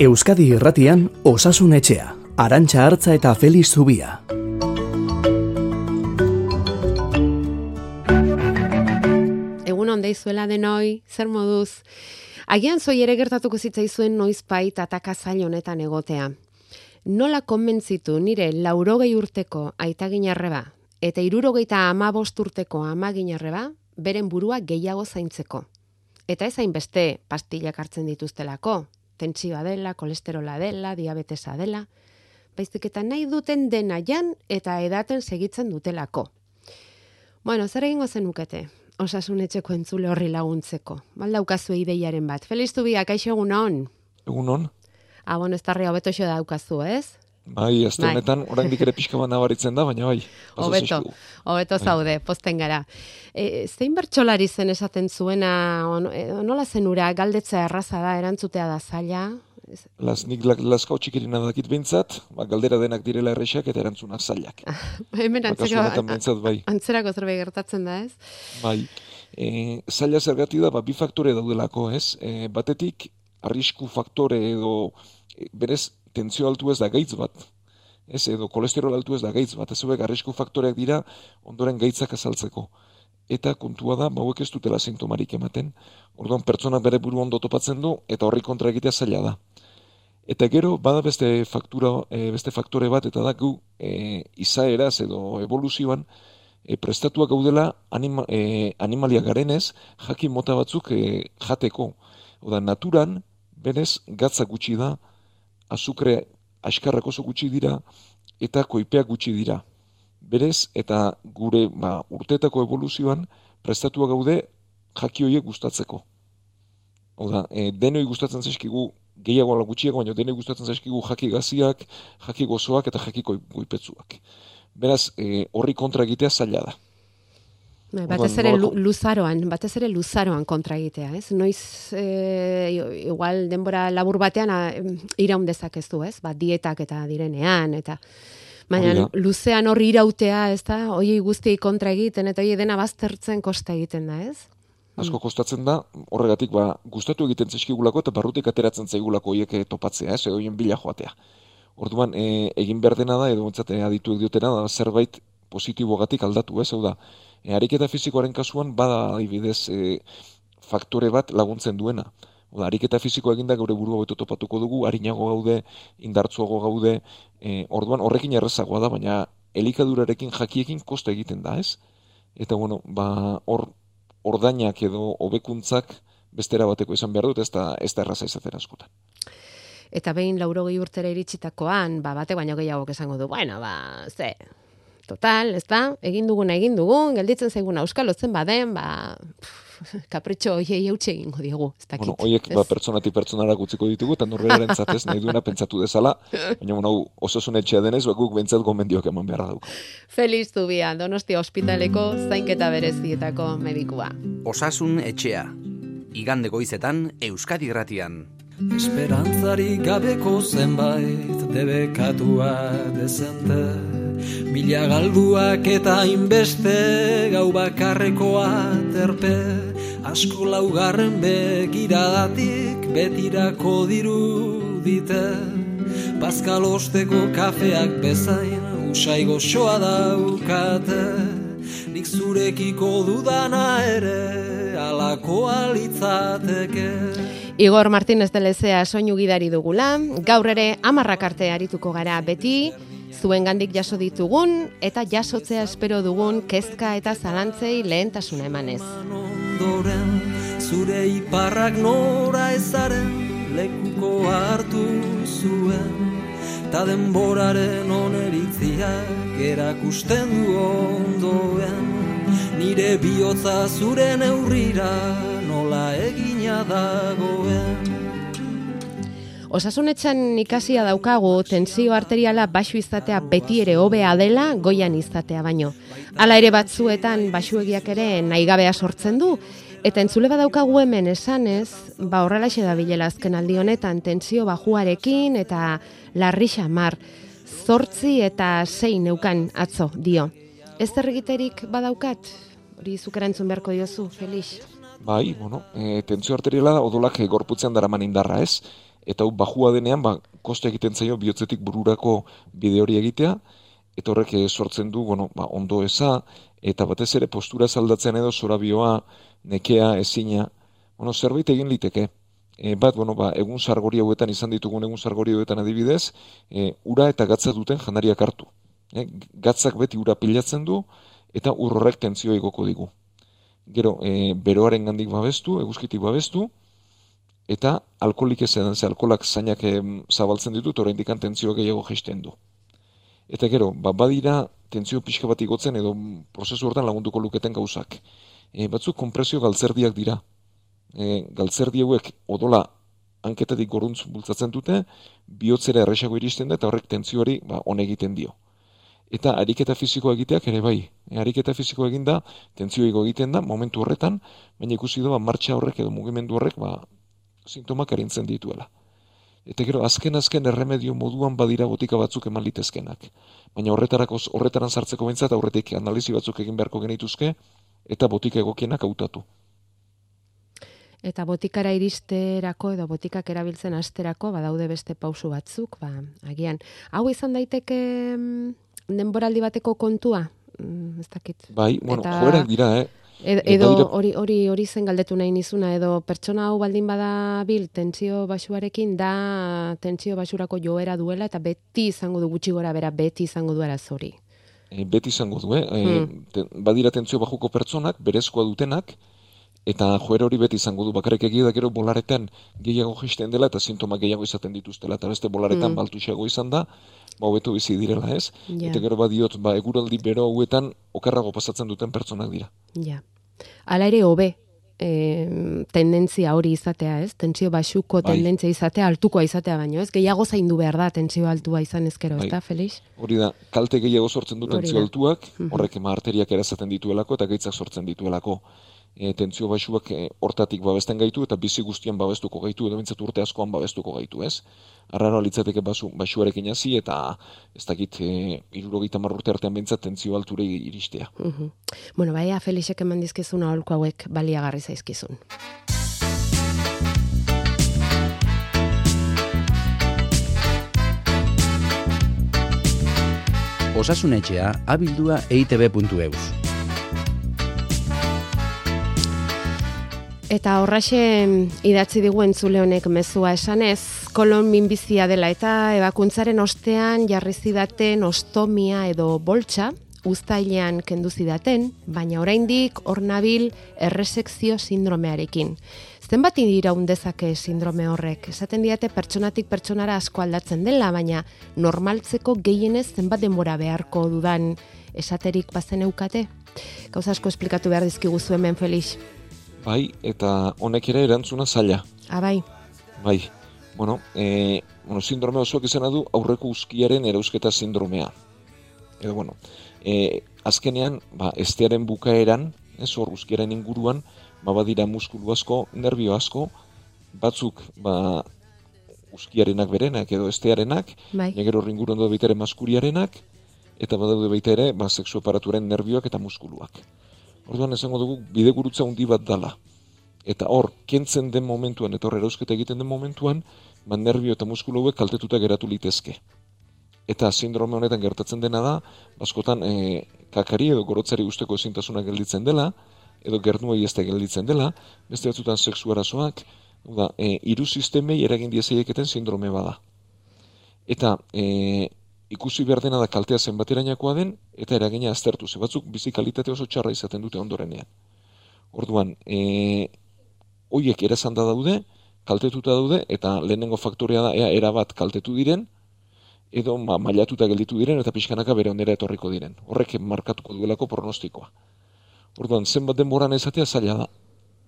Euskadi Irratian Osasun Etxea, Arantxa Hartza eta Feliz Zubia. Egun on deizuela denoi, zer moduz? Agian zoi ere gertatuko zitzaizuen noizbait ataka zail honetan egotea. Nola konbentzitu nire laurogei urteko aitaginarreba eta irurogeita amabost urteko amaginarreba beren burua gehiago zaintzeko. Eta ez hainbeste pastillak hartzen dituztelako, tentsioa dela, kolesterola dela, diabetesa dela, baizik eta nahi duten dena jan eta edaten segitzen dutelako. Bueno, zer egingo zenukete? Osasun etxeko entzule horri laguntzeko. Baldaukazu ideiaren bat. Feliz Zubia, kaixo egun on? Egun on. Ah, bueno, ez tarri hobeto xo daukazu, ez? Bai, ez Bai. honetan, oraindik ere pixka bat nabaritzen da, baina bai. Hobeto, hobeto zaude, posten gara. E, zein bertsolari zen esaten zuena, on, e, nola zenura, galdetzea erraza da, erantzutea da zaila? Las, nik la- laskau txikirina dakit behintzat, ba, galdera denak direla errexak eta erantzunak zailak. Hemen Ba, antzeko, behintzat, bai. antzerako zerbait gertatzen da, ez? Bai. E, zaila zergati da, ba, bi faktore daudelako, ez? E, batetik, arrisku faktore edo e, berez tentzio altu ez da gaitz bat. Ez, edo kolesterol altu ez da gaitz bat. Ez hauek arrisku faktoreak dira ondoren gaitzak azaltzeko. Eta kontua da, ba, hauek ez dutela sintomarik ematen. Orduan pertsona bere buru ondo topatzen du eta horri kontra egitea zaila da. Eta gero, bada beste faktura, e, beste faktore bat, eta da gu e, izaeraz edo evoluzioan e, prestatuak gaudela anima, e, animalia garenez, jakin mota batzuk e, jateko. Oda, naturan, berez, gatza gutxi da, azukre askarrak oso gutxi dira, eta koipeak gutxi dira. Berez, eta gure ba, urteetako evoluzioan, prestatua gaude jaki horiek gustatzeko. Oda, e, denoi gustatzen zaizkigu gehiago ala gutxiago, baina denoi gustatzen zaizkigu jaki gaziak, jaki gozoak eta jaki goipetsuak. Beraz, e, horri kontra egitea zaila da. Bai, batez ere luzaroan, batez ere luzaroan kontra egitea, ez? Noiz, e, igual denbora labur batean a, em, iraun dezakezu, ez? Ba, dietak eta direnean, eta... Baina luzean horri irautea, ez da? Oiei guztiei kontra egiten, eta oie dena baztertzen kosta egiten da, ez? Asko kostatzen da, horregatik ba, gustatu egiten zaizkigulako eta barrutik ateratzen zaigulako horiek eh, topatzea, ez, edo bila joatea. Orduan, e, egin behar dena da, edo ontzat, adituek diotena da, zerbait positibogatik aldatu, ez, hau da, e, ariketa fisikoaren kasuan, bada adibidez e, faktore bat laguntzen duena. Oda, ariketa fisikoa eginda gure burua hobeto topatuko dugu, harinago gaude, indartzuago gaude, e, orduan horrekin errezagoa da, baina elikadurarekin jakiekin kosta egiten da, ez? Eta bueno, ba, hor ordainak edo hobekuntzak bestera bateko izan behar dut, ez da, ez da erraza izaten askotan. Eta behin laurogei urtera iritsitakoan, ba, bate baino gehiago esango du, bueno, ba, ze, total, ez da, egin duguna egin dugun, gelditzen zaiguna euskalotzen baden, ba, pff, kapritxo hoiei eutxe egingo diegu, ez dakit. Bueno, hoiek ba, ez? pertsonatik pertsonara utziko ditugu, eta norberaren zatez nahi duena pentsatu dezala, baina bueno, hau osasun etxea denez, ba, guk bentsat gomendioak eman beharra dauko. Feliz Zubia, Donostia ospitaleko zainketa berezietako medikua. Osasun etxea. Igande goizetan Euskadi Irratian. Esperantzarik gabeko zenbait debekatua dezente Mila galduak eta inbeste gau bakarrekoa terpe. Asko laugarren begiradatik betirako dirudite. Pascal osteko kafeak bezain usai goxoa daukate. Nik zurekiko dudana ere alakoa litzateke Igor Martínez de Lezea soinu gidari dugula, gaur ere amarrak arte arituko gara beti, zuen gandik jaso ditugun eta jasotzea espero dugun kezka eta zalantzei lehentasuna emanez. zure iparrak nora ezaren lekuko hartu zuen ta denboraren oneritziak erakusten du ondoen nire bihotza zure neurrira nola egina dagoen Osasunetxan ikasia daukagu tensio arteriala baxu izatea beti ere hobea dela goian izatea baino. Hala ere batzuetan baxuegiak ere naigabea sortzen du eta entzule badaukagu hemen esanez, ba horrelaxe da bilela azken aldi honetan tensio bajuarekin eta larri xamar. Zortzi eta sei neukan atzo dio. Ez egiterik badaukat? Hori zuk erantzun beharko diozu, Felix. Bai, bueno, e, tentzio arteriala odolak gorputzean daraman indarra, ez? Eta hau bajua denean, ba, koste egiten zaio bihotzetik bururako bide hori egitea, eta horrek eh, sortzen du, bueno, ba, ondo eza, eta batez ere postura zaldatzen edo zorabioa, nekea, ezina, bueno, zerbait egin liteke. E, bat, bueno, ba, egun sargori hauetan izan ditugun egun sargori hauetan adibidez, e, ura eta gatza duten janariak hartu. E, gatzak beti ura pilatzen du, eta urrorek tentzioa igoko digu. Gero, e, beroaren gandik babestu, eguzkitik babestu, eta alkoholik ez edan, ze alkoholak zainak zabaltzen ditut, orain dikan tentzioa gehiago gesten du. Eta gero, ba, badira tentzio pixka bat igotzen edo prozesu hortan lagunduko luketen gauzak. E, batzuk kompresio galtzerdiak dira. E, galtzerdi hauek odola hanketatik goruntz bultzatzen dute, bihotzera erresago iristen da eta horrek tentzioari ba, egiten dio. Eta ariketa fizikoa egiteak ere bai. E, ariketa fizikoa eginda, tentzioa egiten da, momentu horretan, baina ikusi da, ba, martxa horrek edo mugimendu horrek, ba, sintomak erintzen dituela. Eta gero, azken-azken erremedio moduan badira botika batzuk eman litezkenak. Baina horretarako, horretaran sartzeko bintzat, aurretik analizi batzuk egin beharko genituzke, eta botika egokienak hautatu. Eta botikara iristerako edo botikak erabiltzen asterako badaude beste pausu batzuk, ba, agian. Hau izan daiteke mm, denboraldi bateko kontua? Mm, ez dakit. Bai, bueno, Eta... joerak dira, eh? Edo hori hori hori zen galdetu nahi nizuna edo pertsona hau baldin bada bil tentsio basuarekin da tentsio basurako joera duela eta beti izango du gutxi gora bera beti izango du arazori. E, beti izango du, eh? E, hmm. badira tentsio bajuko pertsonak berezkoa dutenak eta joera hori beti izango du bakarrik egia da gero bolaretan gehiago jisten dela eta sintoma gehiago izaten dituztela eta beste bolaretan hmm. baltuxeago izan da ba hobeto bizi direla, ez? Ja. Eta gero badiot, ba eguraldi bero hauetan okerrago pasatzen duten pertsonak dira. Ja. Hala ere hobe e, tendentzia hori izatea, ez? Tentsio basuko bai. tendentzia izatea, altukoa izatea baino, ez? Gehiago zaindu behar da tentsio altua izan ezkero, bai. ez da, Felix? Hori da, kalte gehiago sortzen du tentsio altuak, horrek ema arteriak erazaten dituelako eta gaitzak sortzen dituelako e, tentzio baixuak e, hortatik babesten gaitu eta bizi guztian babestuko gaitu edo bintzat urte askoan babestuko gaitu, ez? Arraro litzateke basu, baixuarekin hasi eta ez dakit e, irurogeita marrurte artean bintzat tentzio alture iristea. Uh Bueno, baia Felixek eman dizkizun aholko hauek baliagarri zaizkizun. Osasunetxea abildua eitb.eus. Eta horraxe idatzi digu entzule honek mezua esanez, kolon minbizia dela eta ebakuntzaren ostean jarri zidaten ostomia edo boltsa, uztailean kendu zidaten, baina oraindik hor nabil erresekzio sindromearekin. Zenbat dira undezake sindrome horrek? Esaten diate pertsonatik pertsonara asko aldatzen dela, baina normaltzeko gehienez zenbat denbora beharko dudan esaterik bazen eukate? Gauza asko esplikatu behar dizkigu zuen ben Felix. Bai, eta honek ere erantzuna zaila. Ah, bai. Bueno, e, bueno, sindrome osoak izena du aurreko uzkiaren erausketa sindromea. Edo, bueno, e, azkenean, ba, estearen bukaeran, ez hor uzkiaren inguruan, ba, badira muskulu asko, nervio asko, batzuk, ba, uzkiarenak berenak edo estearenak, bai. negero baita maskuriarenak, eta badaude baita ere, ba, seksu aparaturen nervioak eta muskuluak. Orduan esango dugu bide gurutza handi bat dala. Eta hor, kentzen den momentuan, eta hor erausketa egiten den momentuan, ba, nervio eta muskulu hauek kaltetuta geratu litezke. Eta sindrome honetan gertatzen dena da, baskotan e, kakari edo gorotzari usteko ezintasuna gelditzen dela, edo gernuei ez da gelditzen dela, beste batzutan seksu arazoak, da, e, iru sistemei eragin diezaieketen sindrome bada. Eta e, ikusi behar dena da kaltea zenbaterainakoa den, eta eragina aztertu, ze batzuk bizi kalitate oso txarra izaten dute ondorenean. Orduan, e, oiek erazan da daude, kaltetuta daude, eta lehenengo faktorea da, ea, erabat kaltetu diren, edo ma, mailatuta gelditu diren, eta pixkanaka bere onera etorriko diren. Horrek markatuko duelako pronostikoa. Orduan, zenbat denboran ezatea zaila da,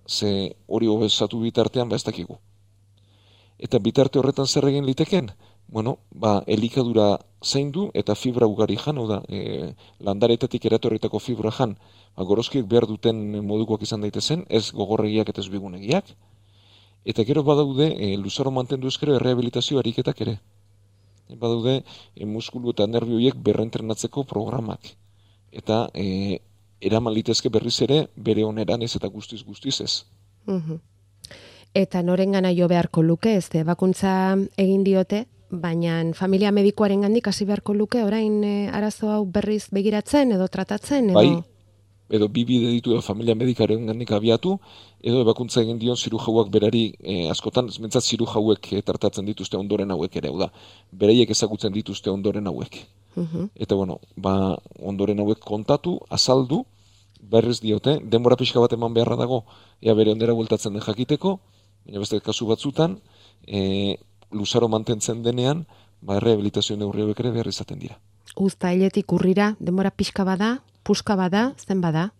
ze hori hobezatu bitartean ba ez dakigu. Eta bitarte horretan zer egin liteken? Bueno, ba, elikadura zaindu eta fibra ugari jan, da, e, landaretatik eratorritako fibra jan, ba, gorozkiek behar duten modukoak izan daitezen, ez gogorregiak eta ez bigunegiak. Eta gero badaude, e, luzaro mantendu ezkero errehabilitazio ariketak ere. E, badaude, e, muskulu eta nervioiek berrentrenatzeko programak. Eta e, eraman litezke berriz ere bere oneran ez eta guztiz guztiz ez. Mm eta norengana jo beharko luke, ez ebakuntza egin diote, baina familia medikoaren gandik hasi beharko luke, orain e, arazo hau berriz begiratzen edo tratatzen, edo... Bai, edo bi bide ditu edo familia medikaren gandik abiatu, edo ebakuntza egin dion ziru jauak berari e, askotan, mentzat ziru jauek e, tratatzen dituzte ondoren hauek ere, da, bereiek ezagutzen dituzte ondoren hauek. Mhm. Eta bueno, ba, ondoren hauek kontatu, azaldu, berriz diote, denbora pixka bat eman beharra dago, ea bere ondera bueltatzen den jakiteko, baina beste kasu batzutan, e, luzaro mantentzen denean, ba, rehabilitazio neurri hauek ere behar izaten dira. Uztailetik urrira, denbora pixka bada, puska bada, zen bada?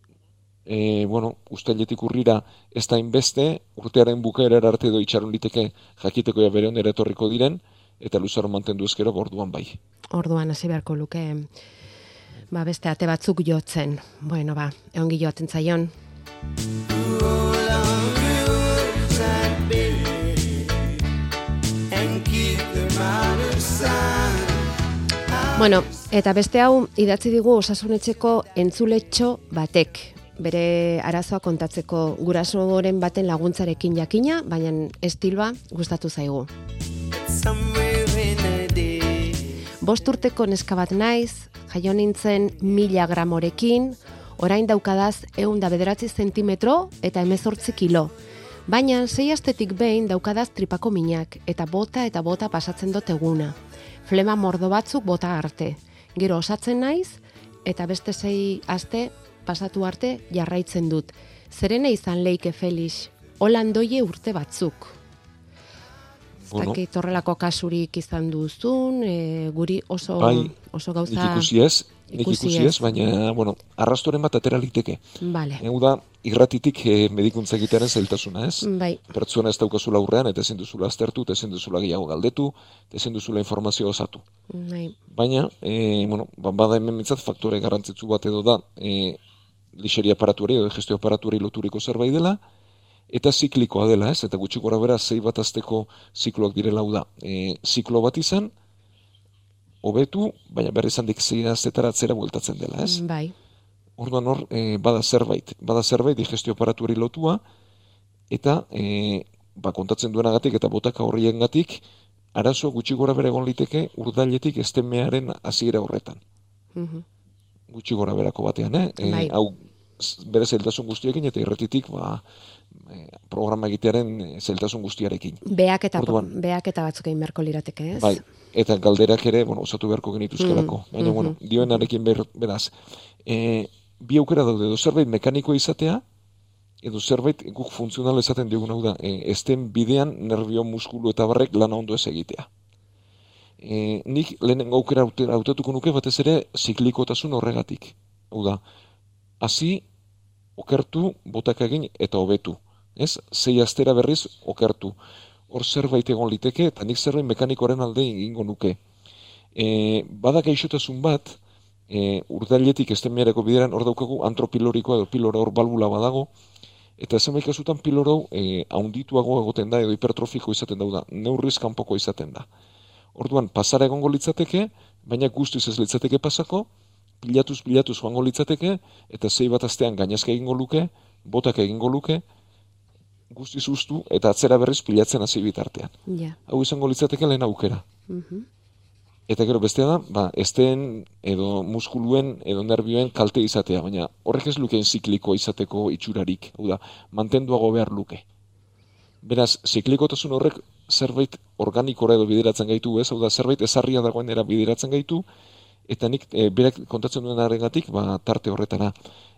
E, bueno, ustailetik urrira ez da inbeste, urtearen bukaera arte edo itxaron liteke jakiteko ja bere ondera etorriko diren, eta luzaro mantendu ezkero borduan bai. Orduan hasi beharko luke ba beste ate batzuk jotzen. Bueno, ba, eongi joaten zaion. Bueno, eta beste hau idatzi digu osasunetxeko entzuletxo batek. Bere arazoa kontatzeko gurasoren baten laguntzarekin jakina, baina estiloa gustatu zaigu. Bost urteko neska bat naiz, jaio nintzen mila gramorekin, orain daukadaz eun da bederatzi zentimetro eta emezortzi kilo. Baina sei astetik behin daukadaz tripako minak eta bota eta bota pasatzen dut eguna. Flema mordo batzuk bota arte. Gero osatzen naiz eta beste sei aste pasatu arte jarraitzen dut. Zerena izan leike Felix, holandoie urte batzuk. Bueno. Horrelako kasurik izan duzun, e, guri oso, Bai, oso gauza... ikusi ez, nik ikusi ikusi ez. baina, bueno, arrastoren bat atera liteke. Vale. Hau da, irratitik eh, medikuntza egitearen zailtasuna, ez? Bai, Pertsona ez daukazula aurrean, eta ezin duzula aztertu, eta ezin duzula gehiago galdetu, eta ezin duzula informazio osatu. bai. Baina, e, bueno, ba, bada hemen mitzat faktore garrantzitsu bat edo da, e, lixeri aparatuari edo gestio aparatuari loturiko zerbait dela, eta ziklikoa dela, ez? Eta gutxi gora bera, zei bat azteko zikloak direla hau da. E, ziklo bat izan, hobetu, baina berri izan dik zei aztetara atzera bueltatzen dela, ez? Bai. Orduan hor, e, bada zerbait, bada zerbait digestio aparatuari lotua, eta e, ba, kontatzen duenagatik eta botaka horriengatik, arazo gutxi gora bere egon liteke urdailetik estemearen hasiera horretan. Mhm. Gutxi gora berako batean, eh? E, Bai. hau bere zailtasun guztiekin eta irretitik ba, programa egitearen zailtasun guztiarekin. Beak eta, Orduan. beak eta batzuk egin beharko lirateke, ez? Bai, eta galderak ere, bueno, osatu beharko genituzkelako. Mm, Baina, bueno, dioenarekin ber, beraz, e, bi aukera daude, edo zerbait mekaniko izatea, edo zerbait guk funtzional esaten diogun hau da, e, esten bidean nervio, muskulu eta barrek lana ondo ez egitea. E, nik lehenengo aukera hautatuko nuke batez ere ziklikotasun horregatik. Hau da, hasi okertu, botak egin eta hobetu. Ez? Sei astera berriz okertu. Hor zerbait egon liteke eta nik zerbait mekanikoren alde egingo nuke. E, bada gaixotasun bat, e, urdailetik estemiareko bideran hor daukagu antropilorikoa edo pilora hor balbula badago, eta zenbait kasutan piloro e, haundituago egoten da edo hipertrofiko izaten da, da, neurriz kanpoko izaten da. Orduan, pasara egongo litzateke, baina guztiz ez litzateke pasako, pilatuz pilatuz joango litzateke, eta zei bat astean gainazka egingo luke, botak egingo luke, guztiz ustu, eta atzera berriz pilatzen hasi bitartean. Ja. Hau izango litzateke lehen aukera. Mhm. Eta gero bestea da, ba, esteen edo muskuluen edo nervioen kalte izatea, baina horrek ez lukeen ziklikoa izateko itxurarik, hau da, mantenduago behar luke. Beraz, ziklikotasun horrek zerbait organikora edo bideratzen gaitu, ez? Hau da, zerbait ezarria dagoenera bideratzen gaitu, eta nik e, berak kontatzen duen arengatik, ba, tarte horretara.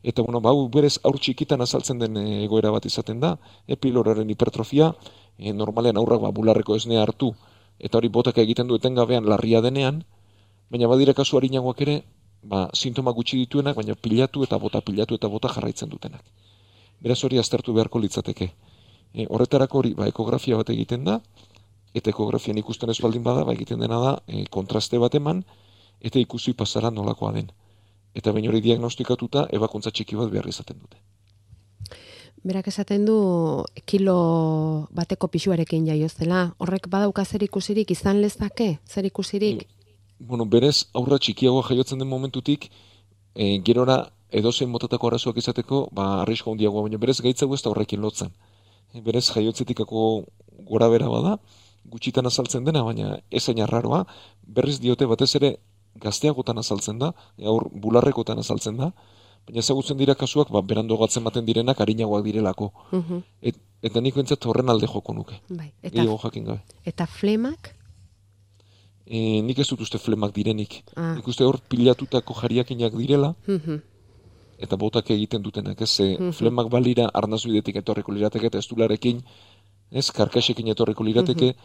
Eta, bueno, ba, hau berez aur txikitan azaltzen den e, egoera bat izaten da, e, piloraren hipertrofia, e, normalean aurrak ba, bularreko esnea hartu, eta hori botak egiten du etengabean larria denean, baina badira kasu harinagoak ere, ba, sintoma gutxi dituenak, baina pilatu eta bota, pilatu eta bota jarraitzen dutenak. Beraz hori aztertu beharko litzateke. E, horretarako hori, ba, ekografia bat egiten da, eta ekografian ikusten ez baldin bada, ba, egiten dena da, e, kontraste bat eman, eta ikusi pasara nolakoa den. Eta bain hori diagnostikatuta, ebakuntza txiki bat behar izaten dute. Berak esaten du kilo bateko pixuarekin jaiozela. Horrek badauka zer ikusirik izan lezake? Zer ikusirik? Bueno, berez, aurra txikiagoa jaiotzen den momentutik, e, gerora edozein motatako arazoak izateko, ba, arrisko handiagoa, baina berez gaitzago ez da horrekin lotzen. e, berez jaiotzetikako gora bera bada, gutxitan azaltzen dena, baina ezain arraroa, berriz diote batez ere gazteagotan azaltzen da, e, aur bularrekotan azaltzen da, baina ezagutzen dira kasuak, ba, berando gatzen maten direnak harinagoak direlako. Mhm. Et, eta nik bentsat horren alde joko nuke. Bai, eta, jakin gabe. eta flemak? E, nik ez dut uste flemak direnik. Ah. Nik uste hor pilatutako jariakinak direla, Mhm. eta botak egiten dutenak, ez, ze Mhm. flemak balira arnazuidetik etorriko lirateke, eta ez dularekin, ez, karkasekin etorriko lirateke,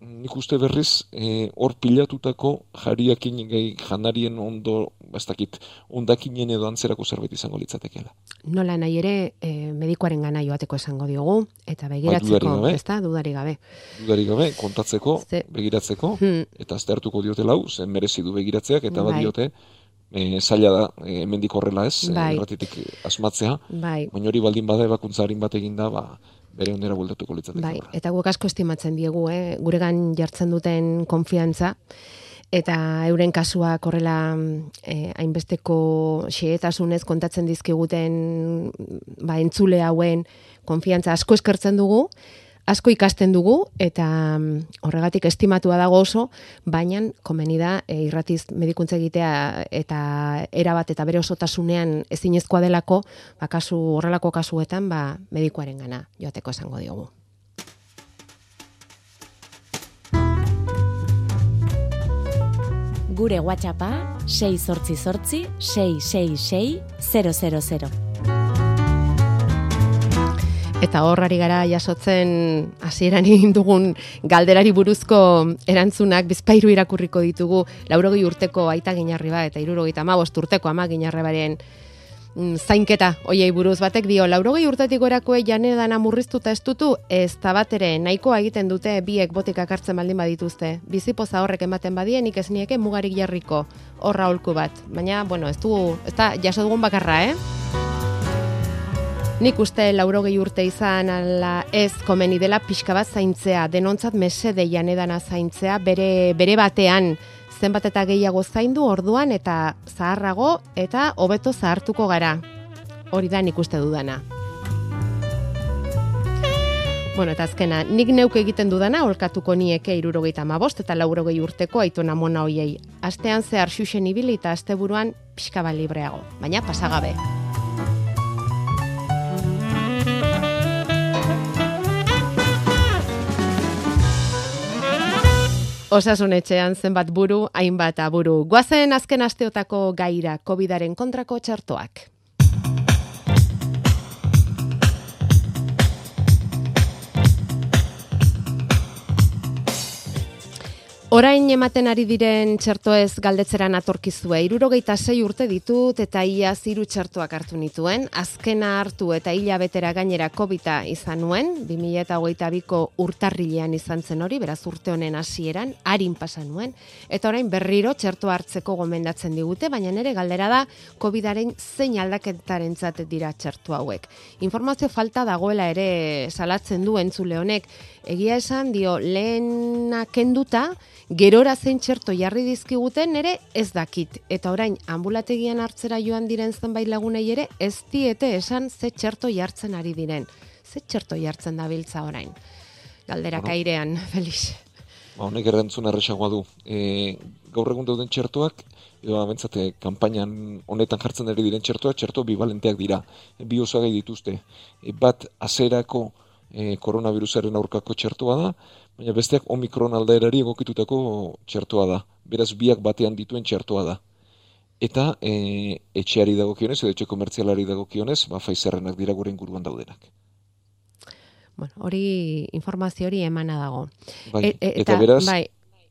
nik uste berriz, e, hor pilatutako jariakin gehi janarien ondo, ez dakit, ondakinen edo antzerako zerbait izango litzatekeela. Nola nahi ere, e, medikoaren gana joateko esango diogu, eta dudarik begiratzeko, gabe. ez da, dudari gabe. Dudarik gabe, kontatzeko, Ze- begiratzeko, Hmm. eta aztertuko diote lau, zen merezi du begiratzeak, eta Bai. badiote, e, zaila da, e, hemendik horrela ez, e, Bai. erratitik asmatzea, Bai, baina hori baldin bada ebakuntza harin bat egin da, ba, bere ondera bueltatuko litzateke. bai, eta guk asko estimatzen diegu, eh? guregan jartzen duten konfiantza, eta euren kasuak horrela eh, hainbesteko xehetasunez kontatzen dizkiguten ba, entzule hauen konfiantza asko eskertzen dugu, asko ikasten dugu, eta mm, horregatik estimatua dago oso, baina komeni da e, irratiz medikuntza egitea eta erabat eta bere osotasunean ezinezkoa delako, ba, kasu, horrelako kasuetan ba, medikuaren gana joateko esango diogu. Gure WhatsAppa 688 666 000. Eta horrari gara jasotzen hasieran dugun galderari buruzko erantzunak bizpairu irakurriko ditugu laurogei urteko aita ginarri bat eta irurogeita amabost urteko ama ginarrebaren mm, zainketa oiei buruz batek dio. Laurogei urtetik gorakoe janedan amurriztuta ez dutu ez bat ere nahikoa egiten dute biek botikak hartzen baldin badituzte. Bizipoza horrek ematen badie nik ez nieke mugarik jarriko horra holku bat. Baina bueno ez du ez da jaso dugun bakarra eh Nik uste laurogei urte izan ala ez komeni dela pixka bat zaintzea, denontzat mesede janedana zaintzea, bere, bere batean zenbat eta gehiago zaindu orduan eta zaharrago eta hobeto zahartuko gara. Hori da nik uste dudana. Bueno, eta azkena, nik neuk egiten dudana, olkatuko nieke irurogeita amabost eta laurogei urteko aitona mona hoiei. Astean zehar xuxen ibili eta asteburuan pixka libreago, baina pasagabe. Osasun etxean zenbat buru, hainbat aburu. Guazen azken asteotako gaira COVIDaren kontrako txartoak. Orain ematen ari diren txertoez galdetzeran atorkizue. Irurogeita sei urte ditut eta ia ziru txertoak hartu nituen. Azkena hartu eta hilabetera gainera COVID-a izan nuen. 2008ko urtarrilean izan zen hori, beraz urte honen hasieran harin pasa nuen. Eta orain berriro txerto hartzeko gomendatzen digute, baina nere galdera da COVID-aren zein aldaketaren dira txerto hauek. Informazio falta dagoela ere salatzen du entzule honek. Egia esan dio lehena kenduta, gerora zein txerto jarri dizkiguten ere ez dakit. Eta orain, ambulategian hartzera joan diren zenbait lagunei ere, ez diete esan ze txerto jartzen ari diren. Ze txerto jartzen da biltza orain. Galdera Bueno. kairean, Felix. Ba, honek erantzun erresagoa du. E, gaur egun dauden txertoak, edo bentsate, kanpainan honetan jartzen ari diren txertoak, txerto bivalenteak dira. Bi osagai dituzte. E, bat azerako e, koronavirusaren aurkako txertoa da, baina besteak omikron aldaerari egokitutako txertoa da. Beraz, biak batean dituen txertoa da. Eta e, etxeari dagokionez, edo etxe komertzialari dagokionez, ba, Pfizerrenak dira gure inguruan daudenak. Bueno, hori informazio hori emana dago. Bai, E- e- eta, beraz, bai,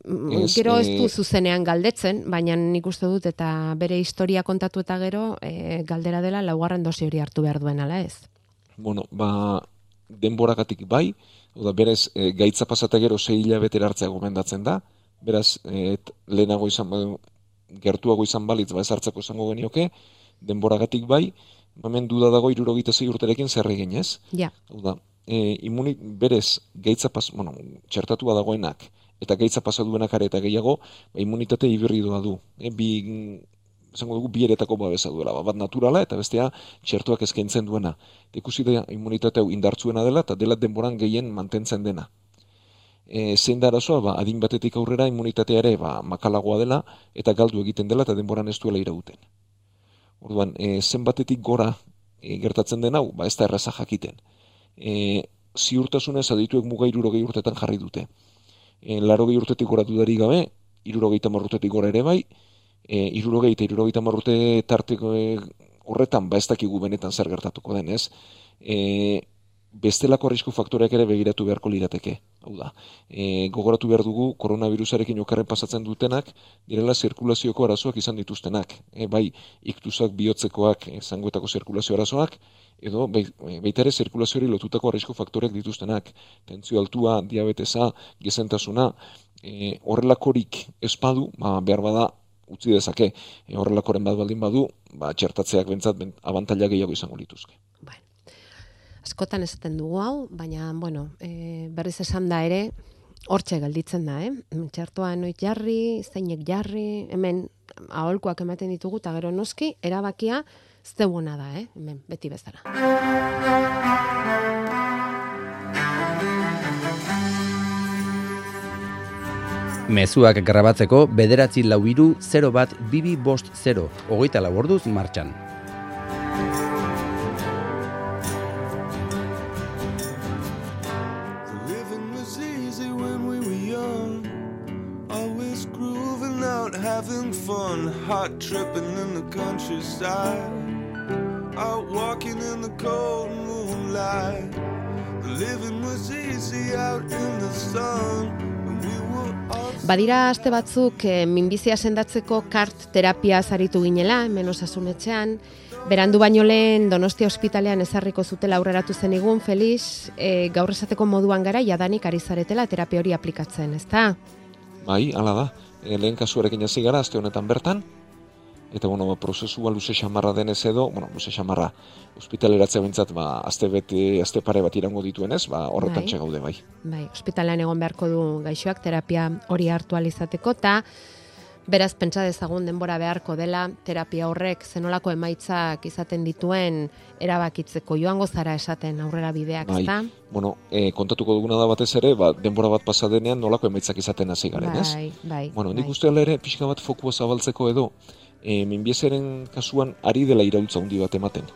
ez, gero ez eh, du zuzenean galdetzen, baina nik uste dut eta bere historia kontatu eta gero e, galdera dela laugarren dosi hori hartu behar duen ala ez. bueno, ba, denboragatik bai, oda berez, e, gaitza pasata gero sei hilabetera hartzea gomendatzen da, beraz, e, et, lehenago izan, ba, gertuago izan balitz, ba, ez hartzeko izango genioke, denboragatik bai, hemen duda dago irurogeita zei urterekin zer egin ez. Ja, Hau da, e, imuni, berez, gaitza pas, bueno, txertatua dagoenak, eta gaitza pasa duenak are eta gehiago, ba, immunitate hibridua du. E, bi, esango dugu bi eretako babesa duela, bat naturala eta bestea txertuak eskaintzen duena. Ikusi da immunitate hau indartzuena dela eta dela denboran gehien mantentzen dena. E, zein da arazoa, ba, adin batetik aurrera immunitatea ere ba, makalagoa dela eta galdu egiten dela eta denboran ez duela irauten. Orduan, e, zen batetik gora e, gertatzen den hau, ba, ez da erraza jakiten. E, ziurtasunez adituek muga irurogei urtetan jarri dute. E, laro gehi urtetik gora dudari gabe, irurogei urtetik gora ere bai, e, irurogei eta irurogei tarteko e, horretan, ba ez dakigu benetan zer gertatuko denez, e, bestelako arrisku faktoreak ere begiratu beharko lirateke. Hau da, e, gogoratu behar dugu koronavirusarekin okarren pasatzen dutenak, direla zirkulazioko arazoak izan dituztenak. E, bai, iktusak bihotzekoak, e, zangoetako zirkulazio arazoak, edo baita ere zirkulazioari lotutako arrisku faktoreak dituztenak. Tentzio altua, diabetesa, gezentasuna, e, horrelakorik espadu, ba, behar bada utzi dezake, e, horrelakoren bat baldin badu, ba, txertatzeak bentsat ben, abantaila gehiago izango lituzke. Bai. Askotan esaten dugu hau, baina, bueno, e, berriz esan da ere, hortxe gelditzen da, eh? Txertoa noit jarri, zeinek jarri, hemen aholkoak ematen ditugu, eta gero noski, erabakia, zeuona da, eh? hemen, beti bezala. Mezuak grabatzeko bederatzi lau iru 0 bat bibi bost 0, hogeita laborduz martxan. having fun, hot tripping in the countryside. Out walking in the cold moonlight. The living was easy out in the sun. Badira aste batzuk e, minbizia sendatzeko kart terapia zaritu ginela, hemen osasunetxean. Berandu baino lehen Donostia ospitalean ezarriko zutela aurreratu zen igun, Felix, e, gaur esateko moduan gara jadanik ari zaretela terapia hori aplikatzen, ezta? Bai, hala da e, lehen kasuarekin hasi gara, azte honetan bertan, eta bueno, ba, prozesua luze xamarra denez edo, bueno, luze xamarra, ospitaleratzea bintzat, ba, azte, bete, azte pare bat irango dituenez, ba, horretan bai. txegaude bai. Bai, ospitalean egon beharko du gaixoak terapia hori hartu alizateko, eta beraz pentsa dezagun denbora beharko dela terapia horrek zenolako emaitzak izaten dituen erabakitzeko joango zara esaten aurrera bideak, bai. ezta? Bueno, e, kontatuko duguna da batez ere, ba, denbora bat pasa denean nolako emaitzak izaten hasi garen, ez? Bai, bai. Bueno, nik bai. uste ere pixka bat fokua zabaltzeko edo, e, minbiezeren kasuan ari dela iraultza handi bat ematen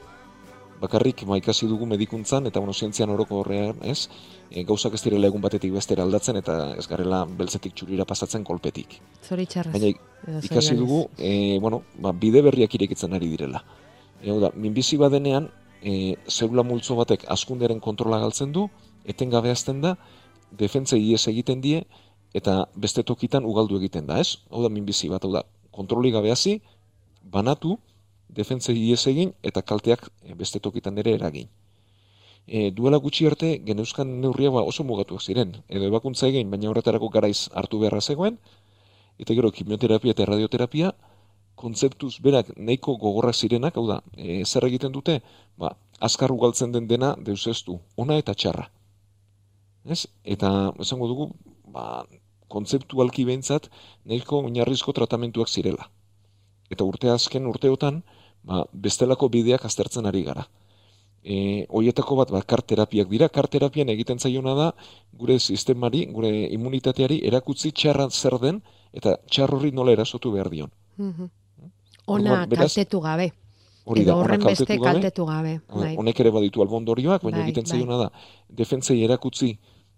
bakarrik ma ikasi dugu medikuntzan eta bueno zientzian oroko horrean, ez? E, gauzak ez direla egun batetik bestera aldatzen eta ez garela beltzetik txurira pasatzen kolpetik. Zoritxarrez. Baina ikasi dugu, e, bueno, ba, bide berriak irekitzen ari direla. E, da, minbizi badenean, e, zelula multzo batek askunderen kontrola galtzen du, etengabe azten da, defentza ies egiten die, eta beste tokitan ugaldu egiten da, ez? Hau da, minbizi bat, hau da, kontroli gabe hasi, banatu, defentzei ies egin eta kalteak eh, beste tokitan ere eragin. E, duela gutxi arte, geneuzkan neurria ba oso mugatuak ziren, edo ebakuntza egin, baina horretarako garaiz hartu beharra zegoen, eta gero kimioterapia eta radioterapia, kontzeptuz berak nahiko gogorra zirenak, hau da, e, zer egiten dute, ba, azkar ugaltzen den dena deusestu, ona eta txarra. Ez? Eta, esango dugu, ba, kontzeptualki behintzat, nahiko oinarrizko tratamentuak zirela. Eta urte azken urteotan, ba, bestelako bideak aztertzen ari gara. E, oietako bat, ba, karterapiak dira, karterapian egiten zaiona da, gure sistemari, gure immunitateari erakutzi txarra zer den, eta txar horri nola erasotu behar dion. Mm Ona kaltetu gabe. Hori da, horren beste kaltetu gabe. Bai. Honek ere baditu albondorioak, baina bai, egiten bai. zaiona da, defentzei erakutzi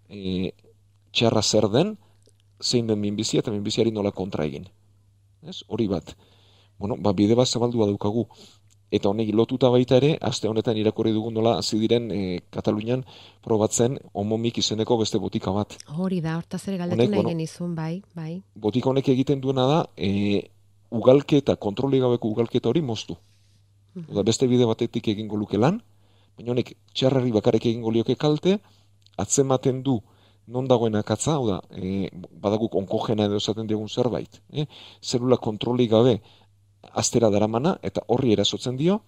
e, txarra zer den, zein den minbizia eta minbiziari nola kontra egin. Ez? Hori bat bueno, ba, bide bat zabaldua daukagu. Eta honek lotuta baita ere, aste honetan irakurri dugun nola hasi diren e, Katalunian probatzen homomik izeneko beste botika bat. Hori da, hortaz ere galdetu nahi bueno, genizun, bai, bai. Botika honek egiten duena da, e, ugalketa, kontroli gabeko ugalketa hori moztu. Mm Oda, beste bide batetik egingo luke lan, baina honek txarrari bakarek egingo lioke kalte, atzematen du non dagoen akatza, oda, e, badaguk onkogena edo esaten digun zerbait. E, zelula kontroli gabe astera daramana eta horri erasotzen dio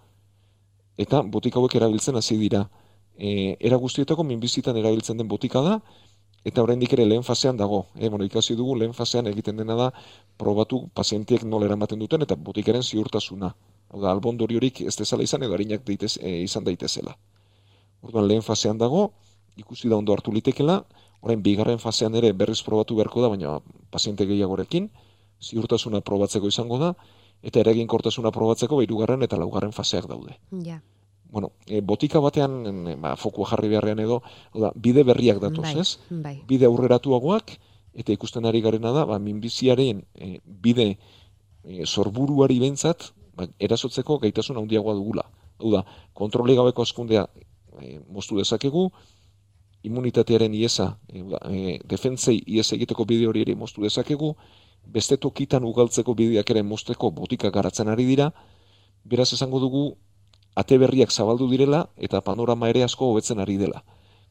eta botika hauek erabiltzen hasi dira. E, era guztietako minbizitan erabiltzen den botika da eta oraindik ere lehen fasean dago. E, bueno, ikasi dugu lehen fasean egiten dena da probatu pazientiek nola eramaten duten eta botikaren ziurtasuna. Hau da, albondoriorik ez dezala izan edo harinak daitez, e, izan daitezela. Orduan lehen fasean dago, ikusi da ondo hartu litekela, orain bigarren fasean ere berriz probatu beharko da, baina paziente gehiagorekin, ziurtasuna probatzeko izango da, eta eraginkortasuna probatzeko hirugarren eta laugarren faseak daude. Ja. Bueno, e, botika batean e, ba, fokua jarri beharrean edo, da, bide berriak datoz, Bai, ez? bai. Bide aurreratuagoak, eta ikusten ari garena da, ba, minbiziaren e, bide e, sorburuari bentzat, ba, erasotzeko gaitasun handiagoa dugula. Hau da, kontrole gabeko askundea e, moztu dezakegu, immunitatearen iesa, e, e, defentzei iesa egiteko bide hori ere moztu dezakegu, beste tokitan ugaltzeko bideak ere mozteko botika garatzen ari dira, beraz esango dugu ate berriak zabaldu direla eta panorama ere asko hobetzen ari dela.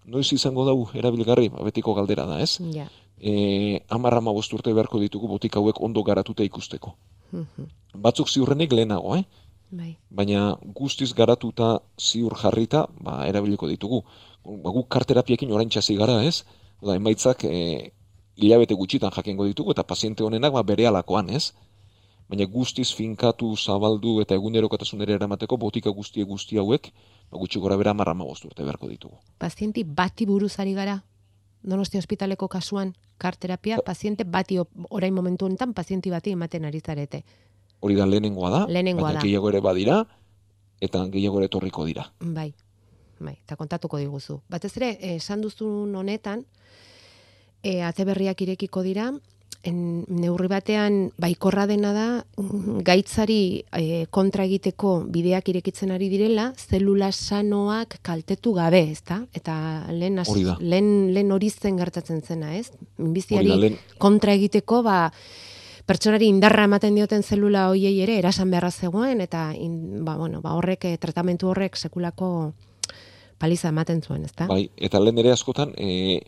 Noiz izango dau erabilgarri, ba, betiko galdera da, ez? Ja. E, amarra urte beharko ditugu botika hauek ondo garatuta ikusteko. Mhm. Batzuk ziurrenik lehenago, eh? Bai. baina guztiz garatuta ziur jarrita, ba, erabiliko ditugu. Ba, guk karterapiekin orain txasi gara, ez? Oda, emaitzak e, hilabete gutxitan jakengo ditugu, eta paziente honenak ba, bere alakoan, ez? Baina guztiz finkatu, zabaldu eta egunerokotasunera eramateko botika guztie guzti hauek, ba, gutxi gora bera marra urte beharko ditugu. Pazienti bati buruz ari gara, Donosti ospitaleko kasuan, karterapia, paziente bati orain momentu honetan, pazienti bati ematen ari zarete. Hori da lehenengoa da, Lehenengoa baina da. gehiago ere badira, eta gehiago ere etorriko dira. Bai, bai, eta kontatuko diguzu. Batez ere, esan duzun honetan, e, ate berriak irekiko dira, en, neurri batean baikorra dena da, gaitzari e, kontra egiteko bideak irekitzen ari direla, zelula sanoak kaltetu gabe, ezta? Eta lehen, az- lehen, lehen hori zen gertatzen zena, ez? Minbiziari kontra egiteko, ba, pertsonari indarra ematen dioten zelula hoiei ere erasan beharra zegoen eta in, ba, bueno, ba, horrek eh, tratamentu horrek sekulako paliza ematen zuen, ezta? bai, eta lehen ere askotan, e,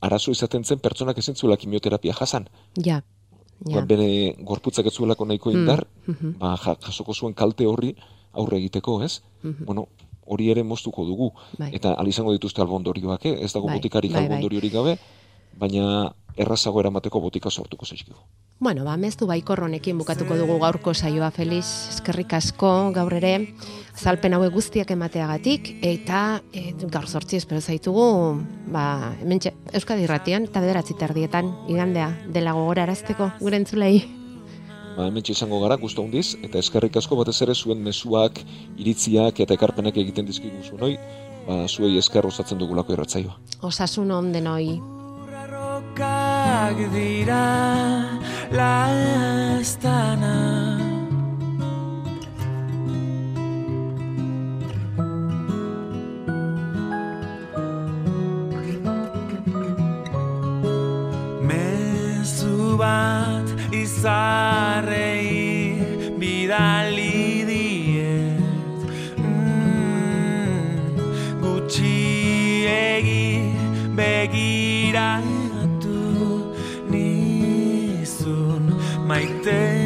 arazo izaten zen pertsonak ezin zuela kimioterapia jasan. Ja. Ja. Ja. bere gorputzak ez zuelako nahiko indar, mhm. ba, ja- jasoko zuen kalte horri aurre egiteko, ez? Mhm. Bueno, hori ere moztuko dugu. Bai. Eta al izango dituzte albondorioak, eh? ez dago Bai, botikarik bai, bai. albondoriorik gabe, baina errazago eramateko botika sortuko zaizkigu. Bueno, ba, meztu baikor honekin bukatuko dugu gaurko saioa Felix, eskerrik asko gaur ere azalpen hauek guztiak emateagatik eta e, gaur sortzi espero zaitugu ba, hementxe Euskadi Irratian eta bederatzi tardietan igandea dela gogorarazteko gure entzulei. Ba, hemen izango gara, guztu handiz, eta eskerrik asko batez ere zuen mezuak, iritziak eta ekarpenak egiten dizkigu zuenoi, ba, zuei esker osatzen dugulako irratzaioa. Osasun on denoi. Arrokak dira lastana Mezu bat izarrei bidali diet. Mm, gutxiegi begiratu like this.